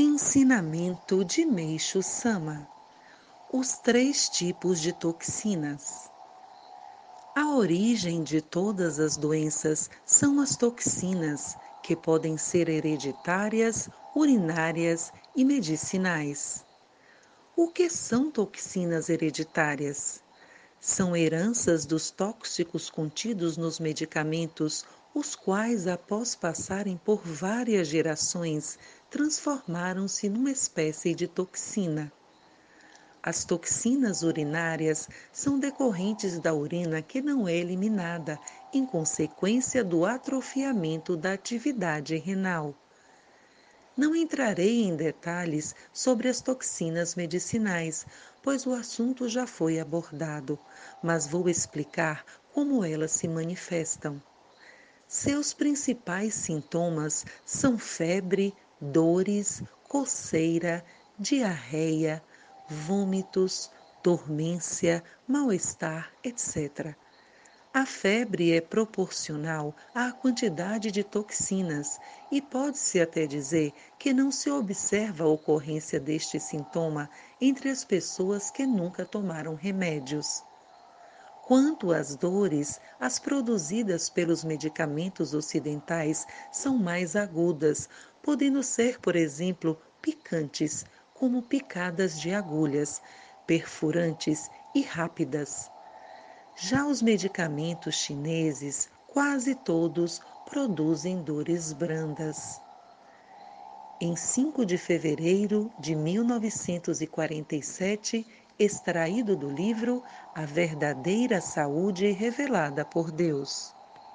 Ensinamento de Meixo Sama: Os três tipos de toxinas. A origem de todas as doenças são as toxinas, que podem ser hereditárias, urinárias e medicinais. O que são toxinas hereditárias? São heranças dos tóxicos contidos nos medicamentos os quais, após passarem por várias gerações, transformaram-se numa espécie de toxina. As toxinas urinárias são decorrentes da urina que não é eliminada, em consequência do atrofiamento da atividade renal. Não entrarei em detalhes sobre as toxinas medicinais, pois o assunto já foi abordado, mas vou explicar como elas se manifestam. Seus principais sintomas são febre, dores, coceira, diarreia, vômitos, dormência, mal-estar, etc. A febre é proporcional à quantidade de toxinas e pode-se até dizer que não se observa a ocorrência deste sintoma entre as pessoas que nunca tomaram remédios. Quanto às dores, as produzidas pelos medicamentos ocidentais são mais agudas, podendo ser, por exemplo, picantes, como picadas de agulhas, perfurantes e rápidas. Já os medicamentos chineses, quase todos, produzem dores brandas. Em 5 de fevereiro de 1947, extraído do livro A Verdadeira Saúde Revelada por Deus.